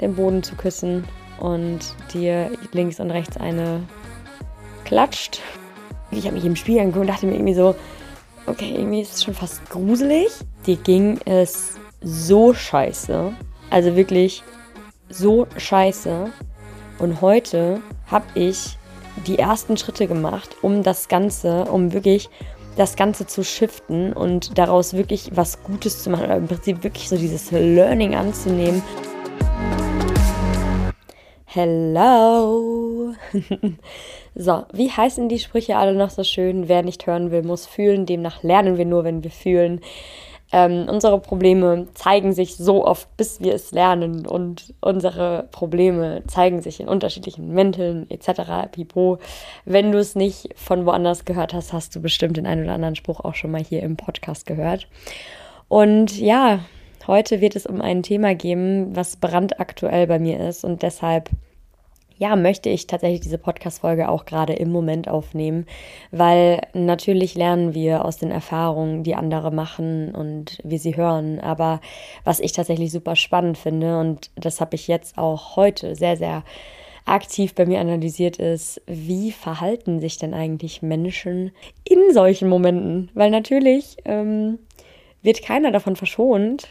den Boden zu küssen und dir links und rechts eine klatscht. Ich habe mich im Spiegel angeguckt und dachte mir irgendwie so, okay, irgendwie ist es schon fast gruselig. Dir ging es so scheiße. Also wirklich so scheiße. Und heute habe ich die ersten Schritte gemacht, um das Ganze, um wirklich das Ganze zu shiften und daraus wirklich was Gutes zu machen. Oder im Prinzip wirklich so dieses Learning anzunehmen. Hello! so, wie heißen die Sprüche alle noch so schön? Wer nicht hören will, muss fühlen. Demnach lernen wir nur, wenn wir fühlen. Ähm, unsere Probleme zeigen sich so oft, bis wir es lernen. Und unsere Probleme zeigen sich in unterschiedlichen Mänteln etc. Pipo. Wenn du es nicht von woanders gehört hast, hast du bestimmt den einen oder anderen Spruch auch schon mal hier im Podcast gehört. Und ja, Heute wird es um ein Thema gehen, was brandaktuell bei mir ist und deshalb ja, möchte ich tatsächlich diese Podcast-Folge auch gerade im Moment aufnehmen, weil natürlich lernen wir aus den Erfahrungen, die andere machen und wie sie hören. Aber was ich tatsächlich super spannend finde, und das habe ich jetzt auch heute sehr, sehr aktiv bei mir analysiert, ist, wie verhalten sich denn eigentlich Menschen in solchen Momenten? Weil natürlich ähm, wird keiner davon verschont.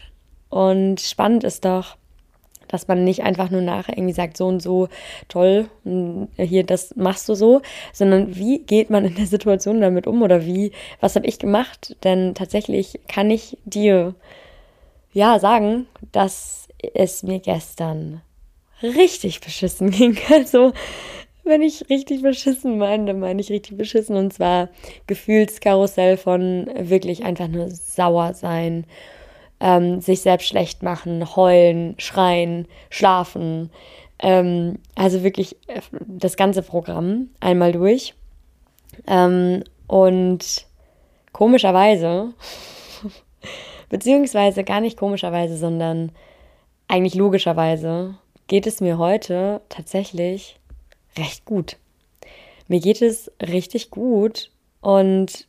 Und spannend ist doch, dass man nicht einfach nur nachher irgendwie sagt, so und so, toll, hm, hier, das machst du so, sondern wie geht man in der Situation damit um oder wie, was habe ich gemacht? Denn tatsächlich kann ich dir ja sagen, dass es mir gestern richtig beschissen ging. Also, wenn ich richtig beschissen meine, dann meine ich richtig beschissen und zwar Gefühlskarussell von wirklich einfach nur sauer sein ähm, sich selbst schlecht machen, heulen, schreien, schlafen. Ähm, also wirklich äh, das ganze Programm einmal durch. Ähm, und komischerweise, beziehungsweise gar nicht komischerweise, sondern eigentlich logischerweise, geht es mir heute tatsächlich recht gut. Mir geht es richtig gut und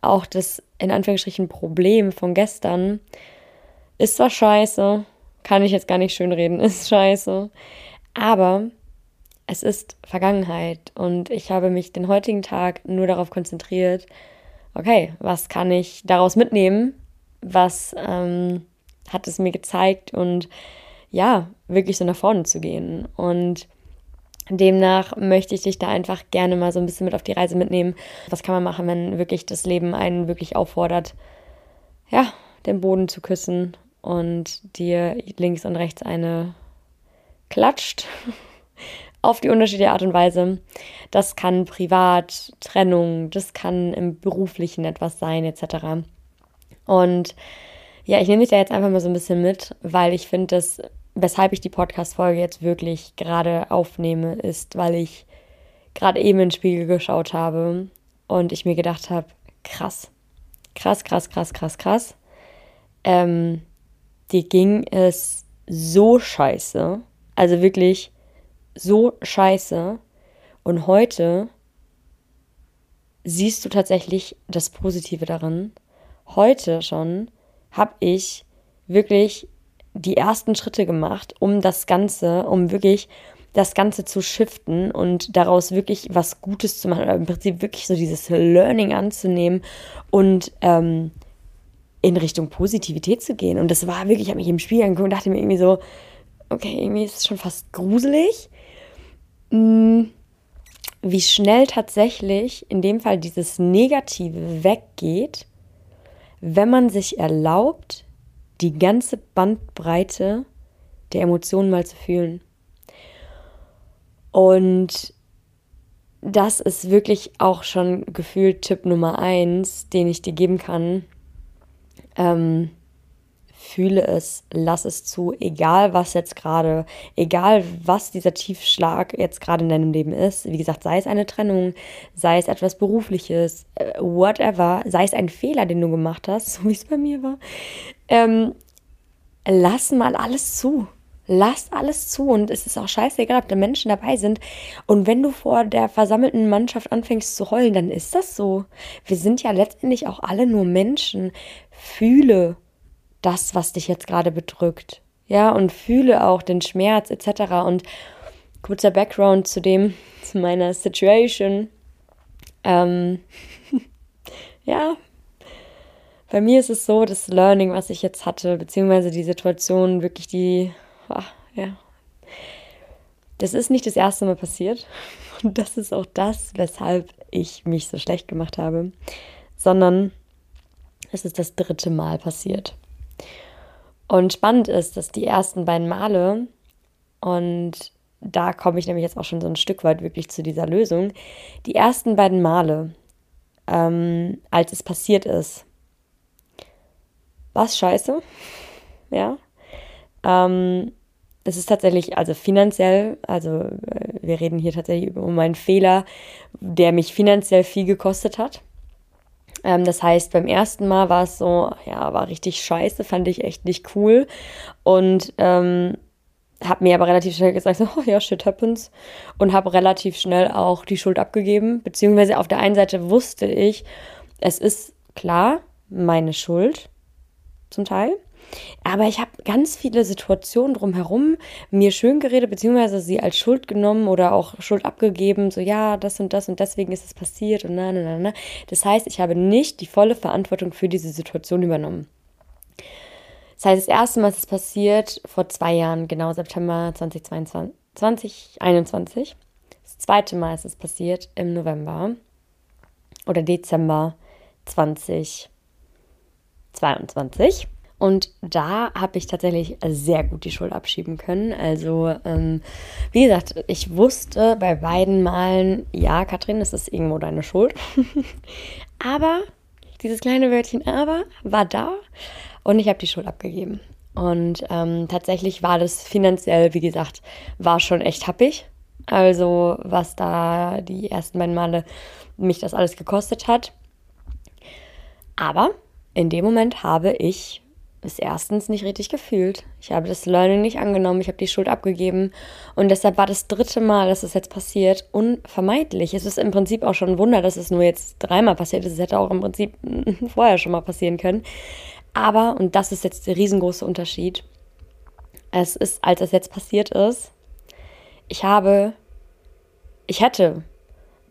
auch das in Anführungsstrichen Problem von gestern ist zwar scheiße, kann ich jetzt gar nicht schön reden, ist scheiße, aber es ist Vergangenheit und ich habe mich den heutigen Tag nur darauf konzentriert, okay, was kann ich daraus mitnehmen? Was ähm, hat es mir gezeigt? Und ja, wirklich so nach vorne zu gehen. Und demnach möchte ich dich da einfach gerne mal so ein bisschen mit auf die Reise mitnehmen. Was kann man machen, wenn wirklich das Leben einen wirklich auffordert, ja, den Boden zu küssen und dir links und rechts eine klatscht auf die unterschiedliche Art und Weise. Das kann privat, Trennung, das kann im beruflichen etwas sein, etc. Und ja, ich nehme mich da jetzt einfach mal so ein bisschen mit, weil ich finde, dass, weshalb ich die Podcast-Folge jetzt wirklich gerade aufnehme, ist, weil ich gerade eben in den Spiegel geschaut habe und ich mir gedacht habe, krass, krass, krass, krass, krass, krass. Ähm, dir ging es so scheiße. Also wirklich so scheiße. Und heute siehst du tatsächlich das Positive darin. Heute schon habe ich wirklich die ersten Schritte gemacht, um das Ganze, um wirklich das Ganze zu shiften und daraus wirklich was Gutes zu machen, oder im Prinzip wirklich so dieses Learning anzunehmen und ähm, in Richtung Positivität zu gehen. Und das war wirklich, ich habe mich im Spiel angeguckt und dachte mir irgendwie so, okay, irgendwie ist es schon fast gruselig, hm, wie schnell tatsächlich in dem Fall dieses Negative weggeht, wenn man sich erlaubt, die ganze Bandbreite der Emotionen mal zu fühlen. Und das ist wirklich auch schon gefühlt Tipp Nummer eins, den ich dir geben kann. Ähm, fühle es, lass es zu, egal was jetzt gerade, egal was dieser Tiefschlag jetzt gerade in deinem Leben ist. Wie gesagt, sei es eine Trennung, sei es etwas Berufliches, äh, whatever, sei es ein Fehler, den du gemacht hast, so wie es bei mir war. Ähm, lass mal alles zu. Lass alles zu und es ist auch scheißegal, ob da Menschen dabei sind. Und wenn du vor der versammelten Mannschaft anfängst zu heulen, dann ist das so. Wir sind ja letztendlich auch alle nur Menschen. Fühle das, was dich jetzt gerade bedrückt. Ja, und fühle auch den Schmerz etc. Und kurzer Background zu dem, zu meiner Situation. Ähm, ja, bei mir ist es so, das Learning, was ich jetzt hatte, beziehungsweise die Situation, wirklich die, ja, das ist nicht das erste Mal passiert. Und das ist auch das, weshalb ich mich so schlecht gemacht habe, sondern es ist das dritte Mal passiert. Und spannend ist, dass die ersten beiden Male, und da komme ich nämlich jetzt auch schon so ein Stück weit wirklich zu dieser Lösung, die ersten beiden Male, ähm, als es passiert ist, war es scheiße, ja. Ähm, es ist tatsächlich, also finanziell, also äh, wir reden hier tatsächlich um einen Fehler, der mich finanziell viel gekostet hat. Ähm, das heißt, beim ersten Mal war es so, ja, war richtig scheiße, fand ich echt nicht cool. Und ähm, habe mir aber relativ schnell gesagt, so, oh ja, shit happens. Und habe relativ schnell auch die Schuld abgegeben. Beziehungsweise auf der einen Seite wusste ich, es ist klar meine Schuld zum Teil. Aber ich habe ganz viele Situationen drumherum mir schön geredet, beziehungsweise sie als Schuld genommen oder auch Schuld abgegeben, so ja, das und das und deswegen ist es passiert und na, na, na, na. Das heißt, ich habe nicht die volle Verantwortung für diese Situation übernommen. Das heißt, das erste Mal ist es passiert vor zwei Jahren, genau September 2022, 2021. Das zweite Mal ist es passiert im November oder Dezember 2022. Und da habe ich tatsächlich sehr gut die Schuld abschieben können. Also, ähm, wie gesagt, ich wusste bei beiden Malen, ja, Katrin, das ist irgendwo deine Schuld. aber dieses kleine Wörtchen aber war da und ich habe die Schuld abgegeben. Und ähm, tatsächlich war das finanziell, wie gesagt, war schon echt happig. Also, was da die ersten beiden Male mich das alles gekostet hat. Aber in dem Moment habe ich es erstens nicht richtig gefühlt. Ich habe das Learning nicht angenommen, ich habe die Schuld abgegeben und deshalb war das dritte Mal, dass es jetzt passiert, unvermeidlich. Es ist im Prinzip auch schon ein Wunder, dass es nur jetzt dreimal passiert ist. Es hätte auch im Prinzip vorher schon mal passieren können. Aber, und das ist jetzt der riesengroße Unterschied, es ist, als es jetzt passiert ist, ich habe, ich hätte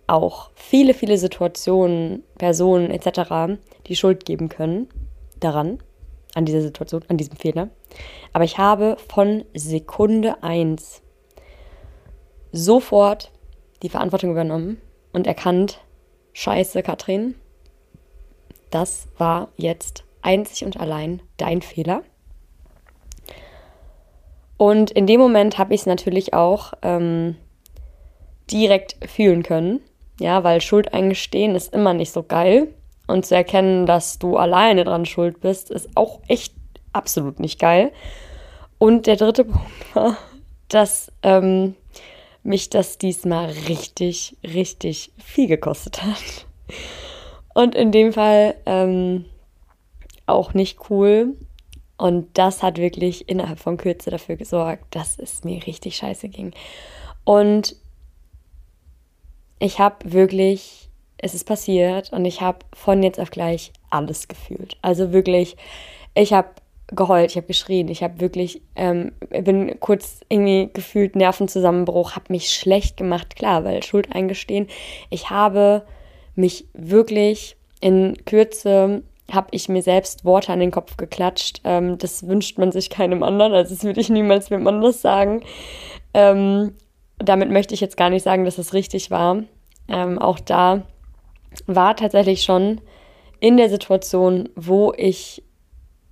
auch viele, viele Situationen, Personen etc. die Schuld geben können daran an dieser Situation, an diesem Fehler. Aber ich habe von Sekunde 1 sofort die Verantwortung übernommen und erkannt, scheiße, Katrin, das war jetzt einzig und allein dein Fehler. Und in dem Moment habe ich es natürlich auch ähm, direkt fühlen können. Ja, weil Schuld eingestehen ist immer nicht so geil. Und zu erkennen, dass du alleine dran schuld bist, ist auch echt absolut nicht geil. Und der dritte Punkt war, dass ähm, mich das diesmal richtig, richtig viel gekostet hat. Und in dem Fall ähm, auch nicht cool. Und das hat wirklich innerhalb von Kürze dafür gesorgt, dass es mir richtig scheiße ging. Und ich habe wirklich es ist passiert und ich habe von jetzt auf gleich alles gefühlt. Also wirklich, ich habe geheult, ich habe geschrien, ich habe wirklich, ähm, bin kurz irgendwie gefühlt Nervenzusammenbruch, habe mich schlecht gemacht, klar, weil Schuld eingestehen. Ich habe mich wirklich in Kürze habe ich mir selbst Worte an den Kopf geklatscht. Ähm, das wünscht man sich keinem anderen, also das würde ich niemals wem anders sagen. Ähm, damit möchte ich jetzt gar nicht sagen, dass es richtig war. Ähm, auch da war tatsächlich schon in der Situation, wo ich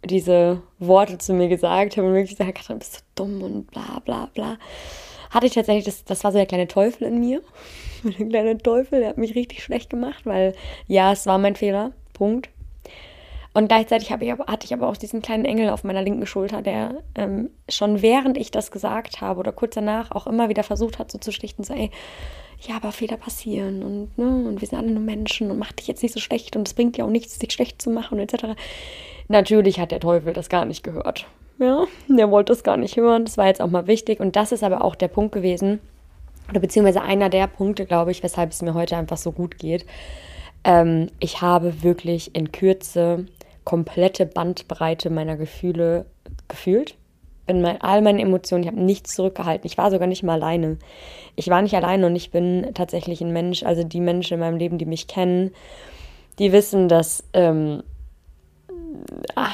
diese Worte zu mir gesagt habe und wirklich gesagt habe, bist du dumm und bla bla bla, hatte ich tatsächlich, das, das war so der kleine Teufel in mir. der kleine Teufel, der hat mich richtig schlecht gemacht, weil ja, es war mein Fehler. Punkt. Und gleichzeitig ich hatte ich aber auch diesen kleinen Engel auf meiner linken Schulter, der ähm, schon während ich das gesagt habe oder kurz danach auch immer wieder versucht hat, so zu schlichten, so, ey, ja, aber Fehler passieren und, ne, und wir sind alle nur Menschen und mach dich jetzt nicht so schlecht und es bringt dir auch nichts, dich schlecht zu machen etc. Natürlich hat der Teufel das gar nicht gehört. Ja, der wollte es gar nicht hören. Das war jetzt auch mal wichtig. Und das ist aber auch der Punkt gewesen, oder beziehungsweise einer der Punkte, glaube ich, weshalb es mir heute einfach so gut geht. Ähm, ich habe wirklich in Kürze komplette Bandbreite meiner Gefühle gefühlt. In mein, all meinen Emotionen, ich habe nichts zurückgehalten. Ich war sogar nicht mal alleine. Ich war nicht alleine und ich bin tatsächlich ein Mensch, also die Menschen in meinem Leben, die mich kennen, die wissen, dass, ähm, ah,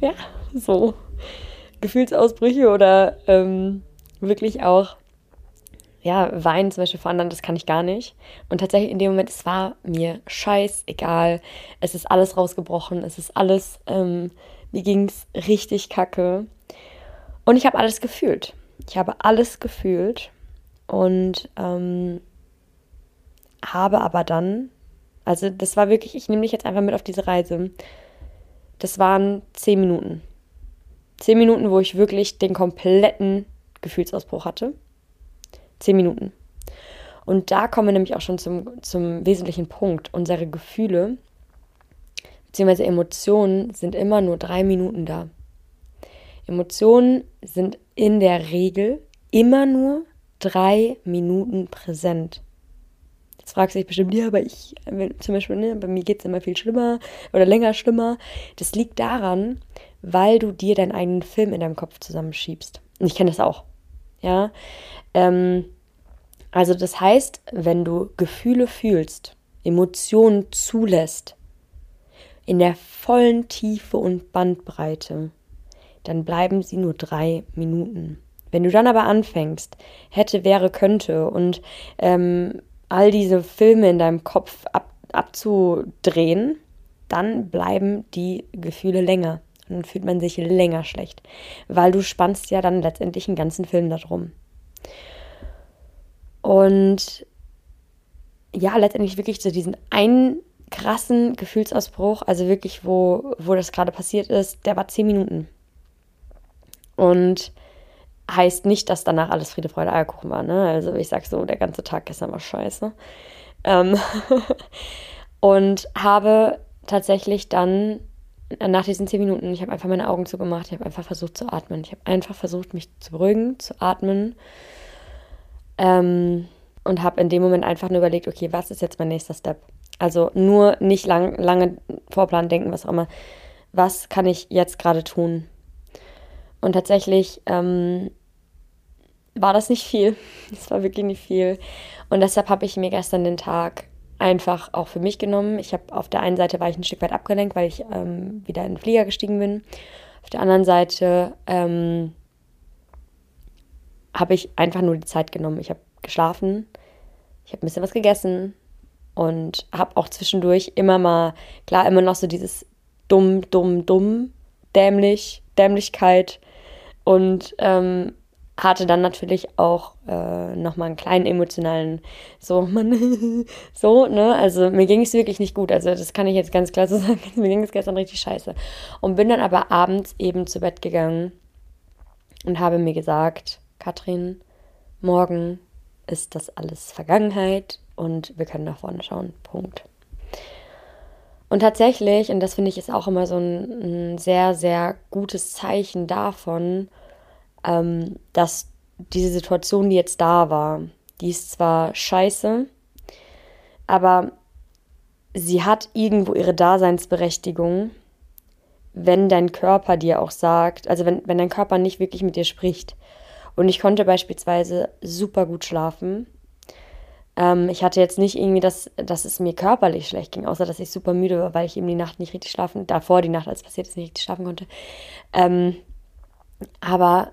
ja, so Gefühlsausbrüche oder ähm, wirklich auch ja, Weinen zum Beispiel vor anderen, das kann ich gar nicht. Und tatsächlich in dem Moment, es war mir scheißegal. Es ist alles rausgebrochen, es ist alles, ähm, mir ging es richtig kacke. Und ich habe alles gefühlt. Ich habe alles gefühlt und ähm, habe aber dann, also das war wirklich, ich nehme dich jetzt einfach mit auf diese Reise. Das waren zehn Minuten. Zehn Minuten, wo ich wirklich den kompletten Gefühlsausbruch hatte. Zehn Minuten. Und da kommen wir nämlich auch schon zum, zum wesentlichen Punkt. Unsere Gefühle bzw. Emotionen sind immer nur drei Minuten da. Emotionen sind in der Regel immer nur drei Minuten präsent. Jetzt fragst du dich bestimmt, ja, aber ich, zum Beispiel, ne, bei mir geht es immer viel schlimmer oder länger schlimmer. Das liegt daran, weil du dir deinen eigenen Film in deinem Kopf zusammenschiebst. Und ich kenne das auch. Ja, ähm, also das heißt, wenn du Gefühle fühlst, Emotionen zulässt, in der vollen Tiefe und Bandbreite, dann bleiben sie nur drei Minuten. Wenn du dann aber anfängst, hätte, wäre, könnte und ähm, all diese Filme in deinem Kopf ab, abzudrehen, dann bleiben die Gefühle länger. Dann fühlt man sich länger schlecht, weil du spannst ja dann letztendlich einen ganzen Film darum. Und ja, letztendlich wirklich so diesen einen krassen Gefühlsausbruch, also wirklich, wo, wo das gerade passiert ist, der war zehn Minuten. Und heißt nicht, dass danach alles Friede, Freude, Eierkuchen war. Ne? Also ich sag so, der ganze Tag gestern war scheiße. Ähm und habe tatsächlich dann nach diesen zehn Minuten, ich habe einfach meine Augen zugemacht, ich habe einfach versucht zu atmen. Ich habe einfach versucht, mich zu beruhigen, zu atmen ähm, und habe in dem Moment einfach nur überlegt, okay, was ist jetzt mein nächster Step? Also nur nicht lang, lange Vorplan denken, was auch immer. Was kann ich jetzt gerade tun? Und tatsächlich ähm, war das nicht viel. Es war wirklich nicht viel. Und deshalb habe ich mir gestern den Tag einfach auch für mich genommen. Ich habe auf der einen Seite war ich ein Stück weit abgelenkt, weil ich ähm, wieder in den Flieger gestiegen bin. Auf der anderen Seite ähm, habe ich einfach nur die Zeit genommen. Ich habe geschlafen, ich habe ein bisschen was gegessen und habe auch zwischendurch immer mal, klar, immer noch so dieses dumm, dumm, dumm, dämlich, Dämlichkeit und ähm, hatte dann natürlich auch äh, nochmal einen kleinen emotionalen, so, man, so, ne, also mir ging es wirklich nicht gut, also das kann ich jetzt ganz klar so sagen, mir ging es gestern richtig scheiße und bin dann aber abends eben zu Bett gegangen und habe mir gesagt, Katrin, morgen ist das alles Vergangenheit und wir können nach vorne schauen. Punkt. Und tatsächlich, und das finde ich ist auch immer so ein, ein sehr, sehr gutes Zeichen davon, ähm, dass diese Situation, die jetzt da war, die ist zwar scheiße, aber sie hat irgendwo ihre Daseinsberechtigung, wenn dein Körper dir auch sagt, also wenn, wenn dein Körper nicht wirklich mit dir spricht, und ich konnte beispielsweise super gut schlafen. Ähm, ich hatte jetzt nicht irgendwie, dass, dass es mir körperlich schlecht ging, außer dass ich super müde war, weil ich eben die Nacht nicht richtig schlafen, davor die Nacht, als passiert ist, nicht richtig schlafen konnte. Ähm, aber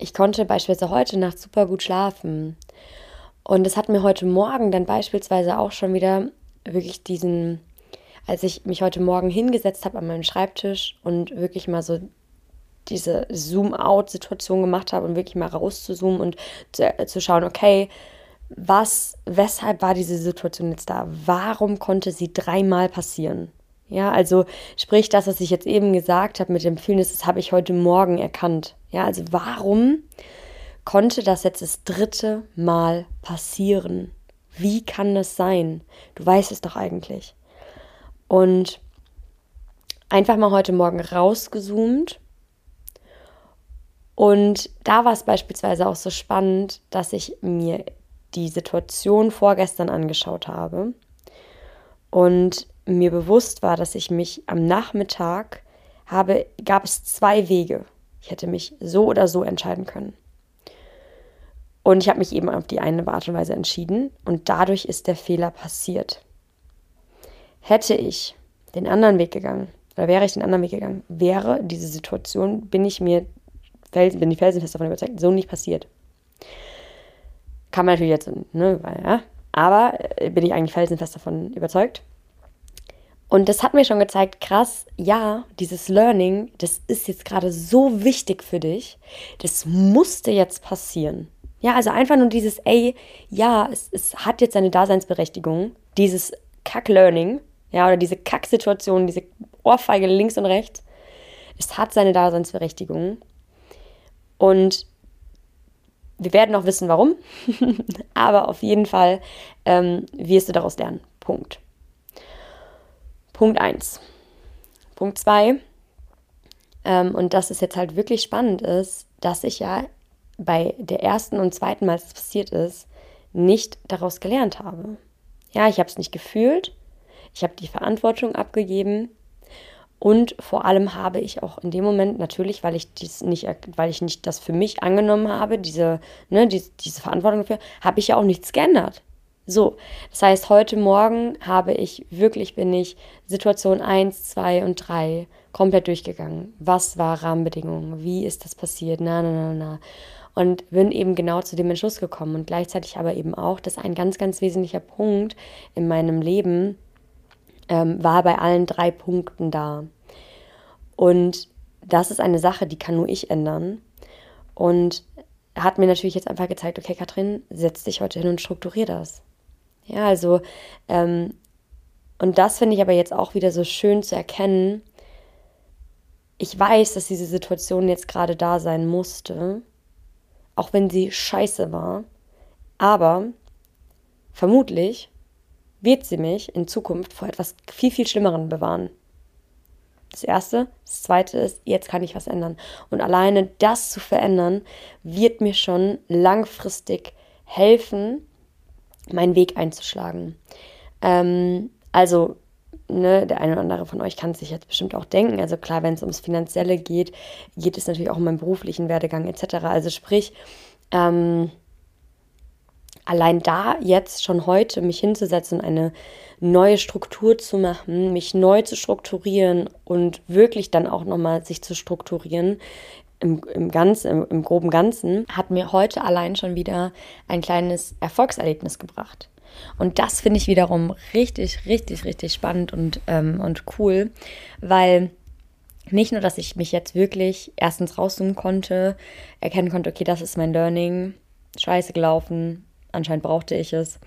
ich konnte beispielsweise heute Nacht super gut schlafen. Und es hat mir heute Morgen dann beispielsweise auch schon wieder wirklich diesen, als ich mich heute Morgen hingesetzt habe an meinem Schreibtisch und wirklich mal so diese Zoom-out-Situation gemacht habe und wirklich mal rauszuzoomen und zu, äh, zu schauen, okay, was, weshalb war diese Situation jetzt da? Warum konnte sie dreimal passieren? Ja, also sprich, das, was ich jetzt eben gesagt habe mit dem Fühlen, das habe ich heute Morgen erkannt. Ja, also warum konnte das jetzt das dritte Mal passieren? Wie kann das sein? Du weißt es doch eigentlich. Und einfach mal heute Morgen rausgezoomt. Und da war es beispielsweise auch so spannend, dass ich mir die Situation vorgestern angeschaut habe und mir bewusst war, dass ich mich am Nachmittag habe, gab es zwei Wege. Ich hätte mich so oder so entscheiden können. Und ich habe mich eben auf die eine Art und Weise entschieden und dadurch ist der Fehler passiert. Hätte ich den anderen Weg gegangen, oder wäre ich den anderen Weg gegangen, wäre diese Situation, bin ich mir, bin ich felsenfest davon überzeugt, so nicht passiert. Kann man natürlich jetzt, ne, weil, ja, aber äh, bin ich eigentlich felsenfest davon überzeugt. Und das hat mir schon gezeigt, krass, ja, dieses Learning, das ist jetzt gerade so wichtig für dich, das musste jetzt passieren. Ja, also einfach nur dieses, ey, ja, es, es hat jetzt seine Daseinsberechtigung, dieses Kack-Learning, ja, oder diese Kack-Situation, diese Ohrfeige links und rechts, es hat seine Daseinsberechtigung. Und wir werden auch wissen, warum. Aber auf jeden Fall ähm, wirst du daraus lernen. Punkt. Punkt 1. Punkt 2. Ähm, und dass es jetzt halt wirklich spannend ist, dass ich ja bei der ersten und zweiten Mal, als es passiert ist, nicht daraus gelernt habe. Ja, ich habe es nicht gefühlt, ich habe die Verantwortung abgegeben und vor allem habe ich auch in dem Moment natürlich, weil ich dies nicht, weil ich nicht das für mich angenommen habe, diese, ne, diese, diese Verantwortung dafür, habe ich ja auch nichts geändert. So, das heißt, heute Morgen habe ich wirklich, bin ich Situation 1, 2 und 3 komplett durchgegangen. Was war Rahmenbedingungen? Wie ist das passiert? Na, na, na, na. Und bin eben genau zu dem Entschluss gekommen. Und gleichzeitig aber eben auch, dass ein ganz, ganz wesentlicher Punkt in meinem Leben ähm, war bei allen drei Punkten da. Und das ist eine Sache, die kann nur ich ändern. Und hat mir natürlich jetzt einfach gezeigt, okay, Katrin, setz dich heute hin und strukturier das. Ja, also, ähm, und das finde ich aber jetzt auch wieder so schön zu erkennen. Ich weiß, dass diese Situation jetzt gerade da sein musste, auch wenn sie scheiße war. Aber vermutlich wird sie mich in Zukunft vor etwas viel, viel Schlimmerem bewahren. Das Erste. Das Zweite ist, jetzt kann ich was ändern. Und alleine das zu verändern, wird mir schon langfristig helfen, meinen Weg einzuschlagen. Ähm, also, ne, der eine oder andere von euch kann sich jetzt bestimmt auch denken. Also klar, wenn es ums Finanzielle geht, geht es natürlich auch um meinen beruflichen Werdegang etc. Also sprich, ähm, allein da jetzt schon heute mich hinzusetzen und eine neue Struktur zu machen, mich neu zu strukturieren und wirklich dann auch nochmal sich zu strukturieren, im, im Ganzen, im, im groben Ganzen, hat mir heute allein schon wieder ein kleines Erfolgserlebnis gebracht. Und das finde ich wiederum richtig, richtig, richtig spannend und, ähm, und cool, weil nicht nur, dass ich mich jetzt wirklich erstens rauszoomen konnte, erkennen konnte, okay, das ist mein Learning, scheiße gelaufen, anscheinend brauchte ich es.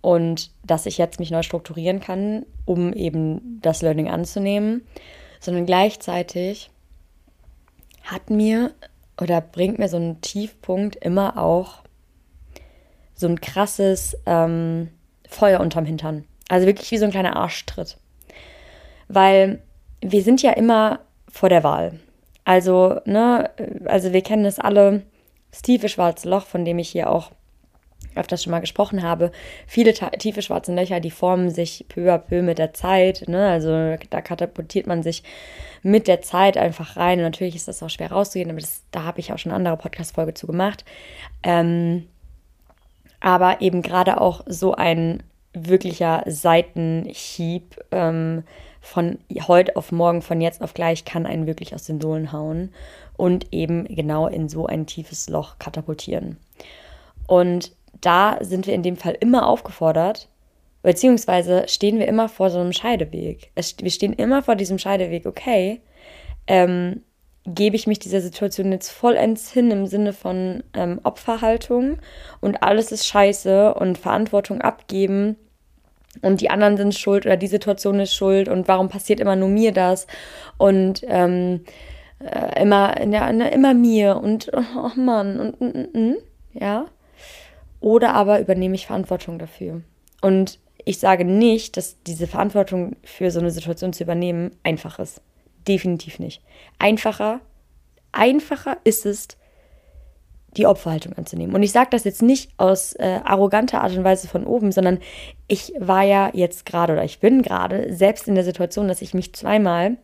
Und dass ich jetzt mich neu strukturieren kann, um eben das Learning anzunehmen, sondern gleichzeitig hat mir oder bringt mir so ein Tiefpunkt immer auch so ein krasses ähm, Feuer unterm Hintern. Also wirklich wie so ein kleiner Arschtritt. Weil wir sind ja immer vor der Wahl. Also, ne, also wir kennen es alle, das tiefe schwarze Loch, von dem ich hier auch öfters schon mal gesprochen habe, viele tiefe schwarze Löcher, die formen sich peu à peu mit der Zeit. Ne? Also da katapultiert man sich mit der Zeit einfach rein. Und natürlich ist das auch schwer rauszugehen, aber das, da habe ich auch schon andere Podcast-Folge zu gemacht. Ähm, aber eben gerade auch so ein wirklicher Seitenhieb ähm, von heute auf morgen, von jetzt auf gleich, kann einen wirklich aus den Sohlen hauen und eben genau in so ein tiefes Loch katapultieren. Und da sind wir in dem Fall immer aufgefordert, beziehungsweise stehen wir immer vor so einem Scheideweg. Es, wir stehen immer vor diesem Scheideweg, okay, ähm, gebe ich mich dieser Situation jetzt vollends hin im Sinne von ähm, Opferhaltung und alles ist scheiße und Verantwortung abgeben und die anderen sind schuld oder die Situation ist schuld und warum passiert immer nur mir das und ähm, äh, immer, ja, immer mir und oh Mann und mm, mm, ja. Oder aber übernehme ich Verantwortung dafür. Und ich sage nicht, dass diese Verantwortung für so eine Situation zu übernehmen einfach ist. Definitiv nicht. Einfacher, einfacher ist es, die Opferhaltung anzunehmen. Und ich sage das jetzt nicht aus äh, arroganter Art und Weise von oben, sondern ich war ja jetzt gerade oder ich bin gerade selbst in der Situation, dass ich mich zweimal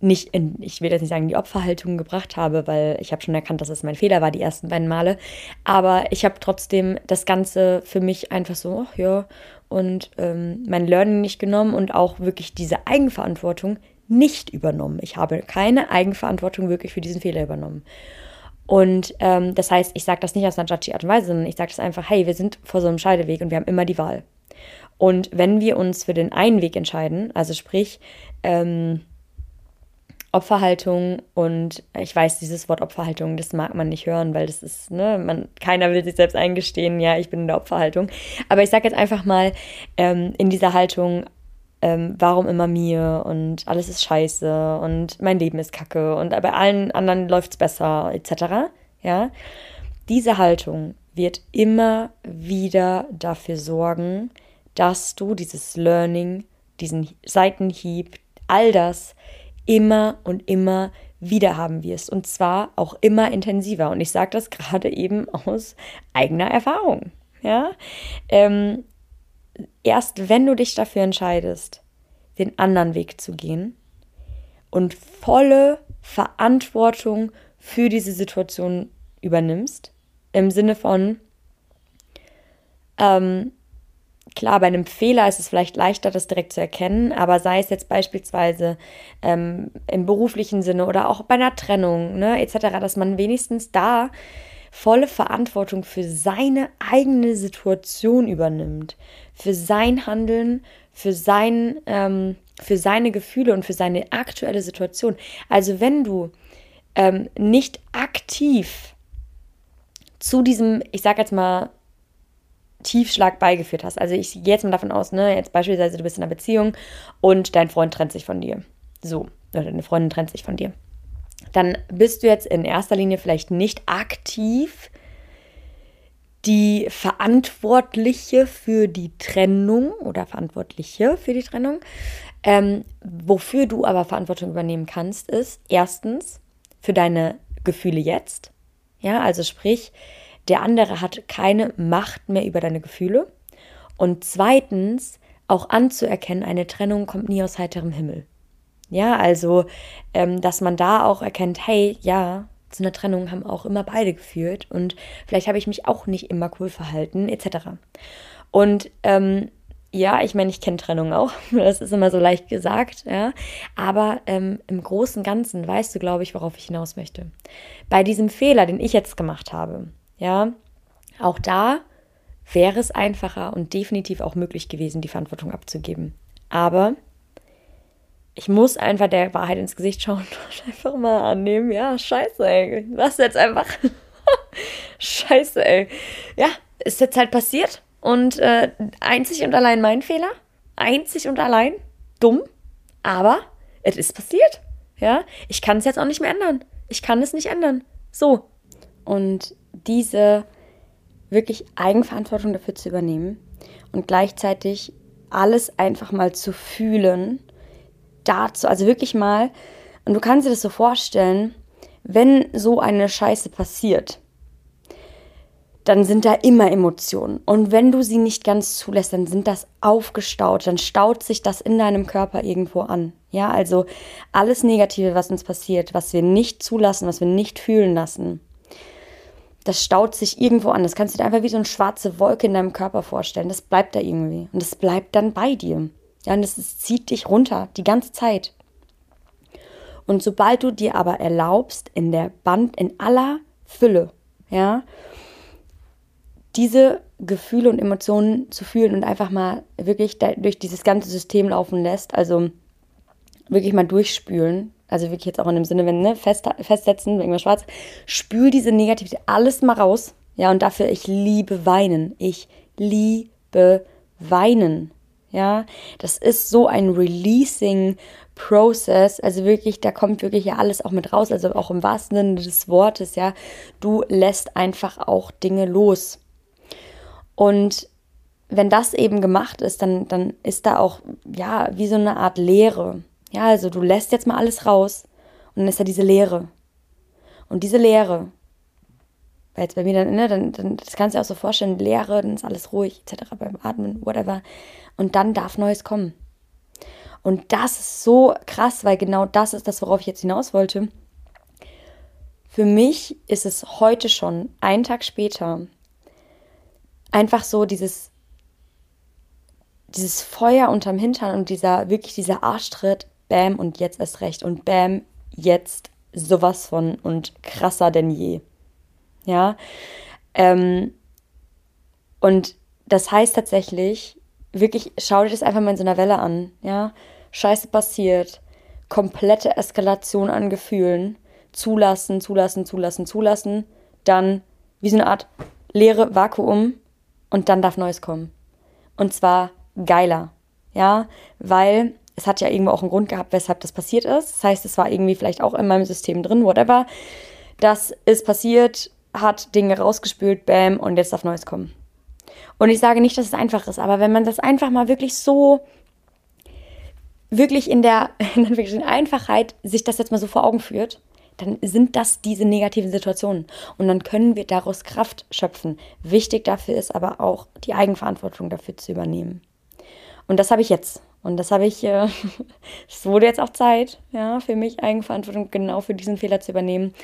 nicht in, ich will jetzt nicht sagen, die Opferhaltung gebracht habe, weil ich habe schon erkannt, dass es mein Fehler war, die ersten beiden Male. Aber ich habe trotzdem das Ganze für mich einfach so, ach ja, und ähm, mein Learning nicht genommen und auch wirklich diese Eigenverantwortung nicht übernommen. Ich habe keine Eigenverantwortung wirklich für diesen Fehler übernommen. Und ähm, das heißt, ich sage das nicht aus einer judgy Art und Weise, sondern ich sage das einfach, hey, wir sind vor so einem Scheideweg und wir haben immer die Wahl. Und wenn wir uns für den einen Weg entscheiden, also sprich, ähm, Opferhaltung und ich weiß, dieses Wort Opferhaltung, das mag man nicht hören, weil das ist, ne, man, keiner will sich selbst eingestehen, ja, ich bin in der Opferhaltung. Aber ich sage jetzt einfach mal, ähm, in dieser Haltung, ähm, warum immer mir und alles ist scheiße und mein Leben ist kacke und bei allen anderen läuft es besser, etc. Ja, diese Haltung wird immer wieder dafür sorgen, dass du dieses Learning, diesen Seitenhieb, all das immer und immer wieder haben wirst. Und zwar auch immer intensiver. Und ich sage das gerade eben aus eigener Erfahrung. Ja? Ähm, erst wenn du dich dafür entscheidest, den anderen Weg zu gehen und volle Verantwortung für diese Situation übernimmst, im Sinne von, ähm, Klar, bei einem Fehler ist es vielleicht leichter, das direkt zu erkennen, aber sei es jetzt beispielsweise ähm, im beruflichen Sinne oder auch bei einer Trennung, ne, etc., dass man wenigstens da volle Verantwortung für seine eigene Situation übernimmt, für sein Handeln, für sein, ähm, für seine Gefühle und für seine aktuelle Situation. Also wenn du ähm, nicht aktiv zu diesem, ich sag jetzt mal, Tiefschlag beigeführt hast. Also ich gehe jetzt mal davon aus, ne, jetzt beispielsweise du bist in einer Beziehung und dein Freund trennt sich von dir. So, oder deine Freundin trennt sich von dir. Dann bist du jetzt in erster Linie vielleicht nicht aktiv die Verantwortliche für die Trennung oder Verantwortliche für die Trennung. Ähm, wofür du aber Verantwortung übernehmen kannst, ist erstens für deine Gefühle jetzt. Ja, also sprich, der andere hat keine Macht mehr über deine Gefühle. Und zweitens, auch anzuerkennen, eine Trennung kommt nie aus heiterem Himmel. Ja, also, ähm, dass man da auch erkennt, hey, ja, zu einer Trennung haben auch immer beide geführt und vielleicht habe ich mich auch nicht immer cool verhalten, etc. Und ähm, ja, ich meine, ich kenne Trennung auch. Das ist immer so leicht gesagt, ja. Aber ähm, im Großen und Ganzen weißt du, glaube ich, worauf ich hinaus möchte. Bei diesem Fehler, den ich jetzt gemacht habe, ja, auch da wäre es einfacher und definitiv auch möglich gewesen, die Verantwortung abzugeben. Aber ich muss einfach der Wahrheit ins Gesicht schauen und einfach mal annehmen, ja, scheiße, ey, was jetzt einfach? scheiße, ey. Ja, ist jetzt halt passiert und äh, einzig und allein mein Fehler, einzig und allein dumm, aber es ist passiert, ja. Ich kann es jetzt auch nicht mehr ändern. Ich kann es nicht ändern. So. Und diese wirklich Eigenverantwortung dafür zu übernehmen und gleichzeitig alles einfach mal zu fühlen, dazu, also wirklich mal, und du kannst dir das so vorstellen, wenn so eine Scheiße passiert, dann sind da immer Emotionen. Und wenn du sie nicht ganz zulässt, dann sind das aufgestaut, dann staut sich das in deinem Körper irgendwo an. Ja, also alles Negative, was uns passiert, was wir nicht zulassen, was wir nicht fühlen lassen, das staut sich irgendwo an. Das kannst du dir einfach wie so eine schwarze Wolke in deinem Körper vorstellen. Das bleibt da irgendwie. Und das bleibt dann bei dir. Ja, und das, das zieht dich runter die ganze Zeit. Und sobald du dir aber erlaubst, in der Band, in aller Fülle, ja, diese Gefühle und Emotionen zu fühlen und einfach mal wirklich durch dieses ganze System laufen lässt, also wirklich mal durchspülen, also wirklich jetzt auch in dem Sinne, wenn, ne, fest, festsetzen, irgendwas schwarz, spül diese Negativität alles mal raus. Ja, und dafür, ich liebe weinen. Ich liebe weinen. Ja, das ist so ein Releasing Process. Also wirklich, da kommt wirklich ja alles auch mit raus. Also auch im wahrsten Sinne des Wortes, ja. Du lässt einfach auch Dinge los. Und wenn das eben gemacht ist, dann, dann ist da auch, ja, wie so eine Art Leere. Ja, also du lässt jetzt mal alles raus und dann ist da diese Leere. Und diese Leere, weil jetzt bei mir dann, ne, dann, dann das kannst du dir auch so vorstellen, Leere, dann ist alles ruhig, etc., beim Atmen, whatever. Und dann darf Neues kommen. Und das ist so krass, weil genau das ist das, worauf ich jetzt hinaus wollte. Für mich ist es heute schon, einen Tag später, einfach so dieses dieses Feuer unterm Hintern und dieser, wirklich dieser Arschtritt, bam, und jetzt erst recht. Und bam, jetzt sowas von und krasser denn je. Ja. Ähm, und das heißt tatsächlich, wirklich, schau dir das einfach mal in so einer Welle an. Ja. Scheiße passiert. Komplette Eskalation an Gefühlen. Zulassen, zulassen, zulassen, zulassen. Dann wie so eine Art leere Vakuum. Und dann darf Neues kommen. Und zwar geiler. Ja, weil es hat ja irgendwo auch einen Grund gehabt, weshalb das passiert ist. Das heißt, es war irgendwie vielleicht auch in meinem System drin, whatever. Das ist passiert, hat Dinge rausgespült, bam, und jetzt darf Neues kommen. Und ich sage nicht, dass es einfach ist, aber wenn man das einfach mal wirklich so, wirklich in der, in der Einfachheit sich das jetzt mal so vor Augen führt, dann sind das diese negativen Situationen. Und dann können wir daraus Kraft schöpfen. Wichtig dafür ist aber auch, die Eigenverantwortung dafür zu übernehmen. Und das habe ich jetzt. Und das habe ich, äh, es wurde jetzt auch Zeit, ja, für mich Eigenverantwortung genau für diesen Fehler zu übernehmen,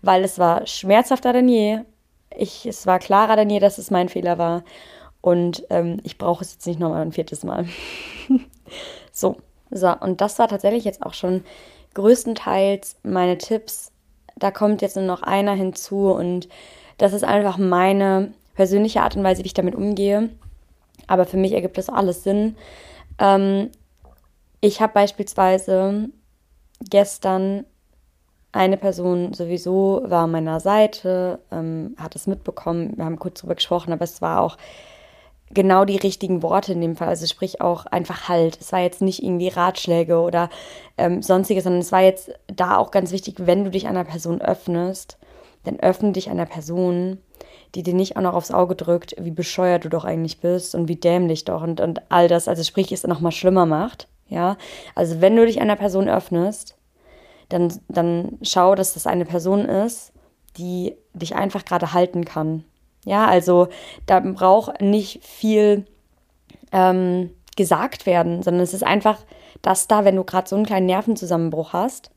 weil es war schmerzhafter denn je. Ich, es war klarer denn je, dass es mein Fehler war. Und ähm, ich brauche es jetzt nicht nochmal ein viertes Mal. so, so, und das war tatsächlich jetzt auch schon größtenteils meine Tipps. Da kommt jetzt nur noch einer hinzu und das ist einfach meine persönliche Art und Weise, wie ich damit umgehe. Aber für mich ergibt das alles Sinn. Ähm, ich habe beispielsweise gestern eine Person sowieso war an meiner Seite, ähm, hat es mitbekommen, wir haben kurz drüber gesprochen, aber es war auch genau die richtigen Worte in dem Fall. Also sprich auch einfach Halt. Es war jetzt nicht irgendwie Ratschläge oder ähm, sonstiges, sondern es war jetzt da auch ganz wichtig, wenn du dich einer Person öffnest, dann öffne dich einer Person, die dir nicht auch noch aufs Auge drückt, wie bescheuert du doch eigentlich bist und wie dämlich doch und, und all das, also sprich, es noch mal schlimmer macht. Ja, also wenn du dich einer Person öffnest, dann, dann schau, dass das eine Person ist, die dich einfach gerade halten kann. Ja, also da braucht nicht viel ähm, gesagt werden, sondern es ist einfach, dass da, wenn du gerade so einen kleinen Nervenzusammenbruch hast,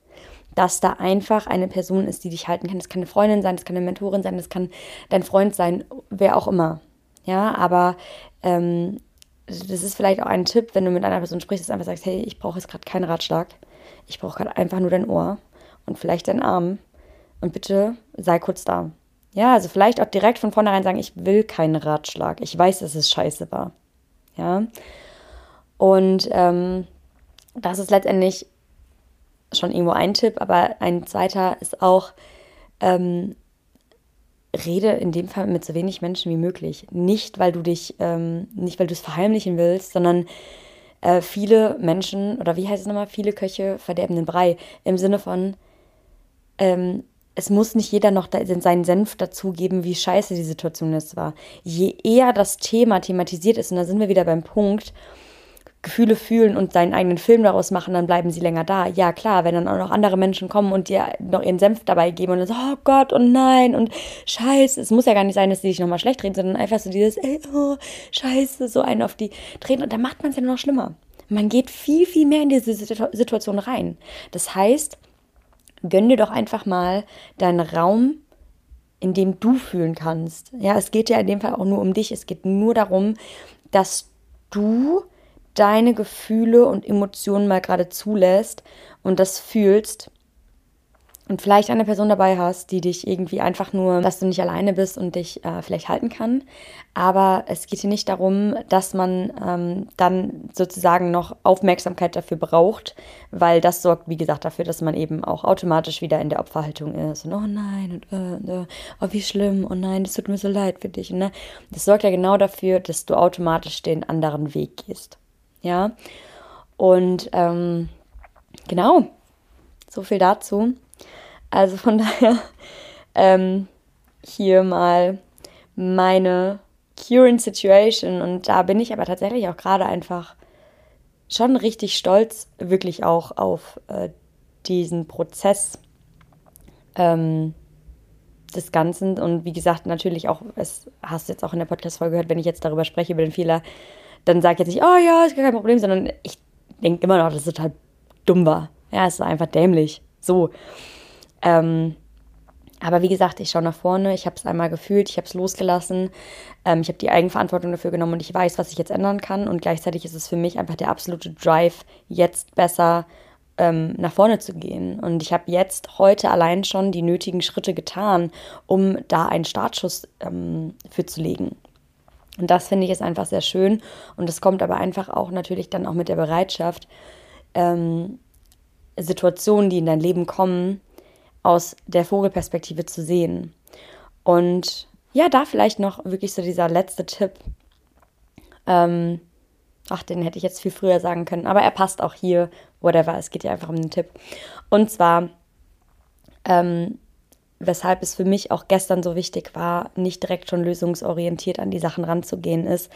dass da einfach eine Person ist, die dich halten kann. Das kann eine Freundin sein, das kann eine Mentorin sein, das kann dein Freund sein, wer auch immer. Ja, aber ähm, das ist vielleicht auch ein Tipp, wenn du mit einer Person sprichst, dass du einfach sagst, hey, ich brauche jetzt gerade keinen Ratschlag. Ich brauche gerade einfach nur dein Ohr und vielleicht deinen Arm. Und bitte sei kurz da. Ja, also vielleicht auch direkt von vornherein sagen, ich will keinen Ratschlag. Ich weiß, dass es scheiße war. Ja. Und ähm, das ist letztendlich schon irgendwo ein Tipp, aber ein zweiter ist auch, ähm, rede in dem Fall mit so wenig Menschen wie möglich. Nicht, weil du dich, ähm, nicht weil du es verheimlichen willst, sondern äh, viele Menschen, oder wie heißt es nochmal, viele Köche verderben den Brei. Im Sinne von, ähm, es muss nicht jeder noch seinen Senf dazugeben, wie scheiße die Situation jetzt war. Je eher das Thema thematisiert ist, und da sind wir wieder beim Punkt, Gefühle fühlen und seinen eigenen Film daraus machen, dann bleiben sie länger da. Ja, klar, wenn dann auch noch andere Menschen kommen und dir noch ihren Senf dabei geben und dann so, oh Gott und nein und scheiße. Es muss ja gar nicht sein, dass sie sich nochmal schlecht reden, sondern einfach so dieses, ey, oh, scheiße, so einen auf die treten und dann macht man es ja noch schlimmer. Man geht viel, viel mehr in diese Situation rein. Das heißt, gönn dir doch einfach mal deinen Raum, in dem du fühlen kannst. Ja, es geht ja in dem Fall auch nur um dich. Es geht nur darum, dass du deine Gefühle und Emotionen mal gerade zulässt und das fühlst. und vielleicht eine Person dabei hast, die dich irgendwie einfach nur, dass du nicht alleine bist und dich äh, vielleicht halten kann. Aber es geht hier nicht darum, dass man ähm, dann sozusagen noch Aufmerksamkeit dafür braucht, weil das sorgt, wie gesagt, dafür, dass man eben auch automatisch wieder in der Opferhaltung ist. Und oh nein, und, äh, äh, oh wie schlimm, oh nein, das tut mir so leid für dich. Ne? Das sorgt ja genau dafür, dass du automatisch den anderen Weg gehst. Ja. Und ähm, genau, so viel dazu. Also von daher ähm, hier mal meine current situation und da bin ich aber tatsächlich auch gerade einfach schon richtig stolz, wirklich auch auf äh, diesen Prozess ähm, des Ganzen und wie gesagt, natürlich auch, es hast du jetzt auch in der Podcast-Folge gehört, wenn ich jetzt darüber spreche, über den Fehler, dann sage ich jetzt nicht, oh ja, ist gar kein Problem, sondern ich denke immer noch, dass es total dumm war. Ja, es ist einfach dämlich. So. Ähm, aber wie gesagt, ich schaue nach vorne, ich habe es einmal gefühlt, ich habe es losgelassen, ähm, ich habe die Eigenverantwortung dafür genommen und ich weiß, was ich jetzt ändern kann. Und gleichzeitig ist es für mich einfach der absolute Drive, jetzt besser ähm, nach vorne zu gehen. Und ich habe jetzt heute allein schon die nötigen Schritte getan, um da einen Startschuss ähm, für zu legen. Und das finde ich ist einfach sehr schön. Und das kommt aber einfach auch natürlich dann auch mit der Bereitschaft, ähm, Situationen, die in dein Leben kommen, aus der Vogelperspektive zu sehen. Und ja, da vielleicht noch wirklich so dieser letzte Tipp. Ähm, ach, den hätte ich jetzt viel früher sagen können, aber er passt auch hier, whatever. Es geht ja einfach um den Tipp. Und zwar, ähm, weshalb es für mich auch gestern so wichtig war, nicht direkt schon lösungsorientiert an die Sachen ranzugehen, ist,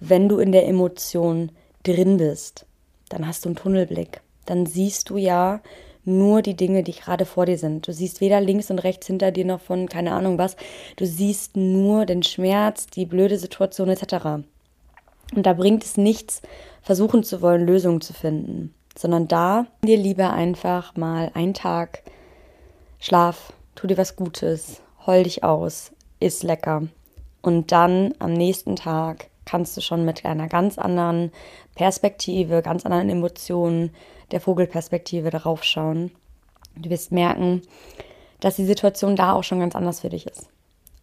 wenn du in der Emotion drin bist, dann hast du einen Tunnelblick. Dann siehst du ja, nur die Dinge, die gerade vor dir sind. Du siehst weder links und rechts hinter dir noch von keine Ahnung was. Du siehst nur den Schmerz, die blöde Situation etc. Und da bringt es nichts, versuchen zu wollen, Lösungen zu finden, sondern da dir lieber einfach mal einen Tag Schlaf, tu dir was Gutes, heul dich aus, iss lecker. Und dann am nächsten Tag kannst du schon mit einer ganz anderen Perspektive, ganz anderen Emotionen der Vogelperspektive darauf schauen. Du wirst merken, dass die Situation da auch schon ganz anders für dich ist.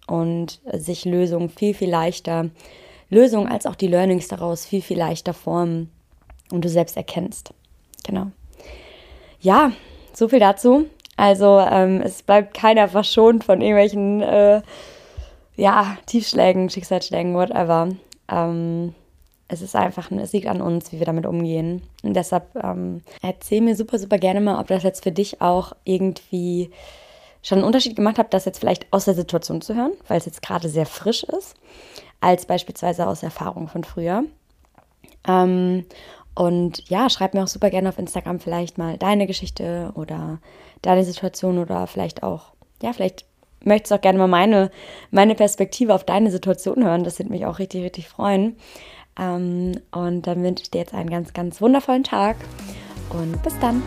Und sich Lösungen viel, viel leichter, Lösungen als auch die Learnings daraus viel, viel leichter formen und du selbst erkennst. Genau. Ja, so viel dazu. Also ähm, es bleibt keiner verschont von irgendwelchen äh, ja, Tiefschlägen, Schicksalsschlägen, whatever. Ähm, es ist einfach, es liegt an uns, wie wir damit umgehen. Und deshalb ähm, erzähl mir super, super gerne mal, ob das jetzt für dich auch irgendwie schon einen Unterschied gemacht hat, das jetzt vielleicht aus der Situation zu hören, weil es jetzt gerade sehr frisch ist, als beispielsweise aus Erfahrung von früher. Ähm, und ja, schreib mir auch super gerne auf Instagram vielleicht mal deine Geschichte oder deine Situation oder vielleicht auch, ja, vielleicht möchtest du auch gerne mal meine, meine Perspektive auf deine Situation hören. Das würde mich auch richtig, richtig freuen. Ähm, und dann wünsche ich dir jetzt einen ganz, ganz wundervollen Tag und bis dann.